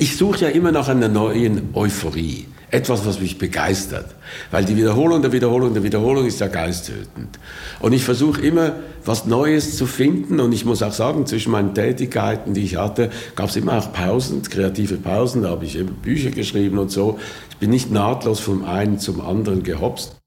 Ich suche ja immer nach einer neuen Euphorie. Etwas, was mich begeistert. Weil die Wiederholung der Wiederholung der Wiederholung ist ja geisttötend. Und ich versuche immer, was Neues zu finden. Und ich muss auch sagen, zwischen meinen Tätigkeiten, die ich hatte, gab es immer auch Pausen, kreative Pausen. Da habe ich eben Bücher geschrieben und so. Ich bin nicht nahtlos vom einen zum anderen gehopst.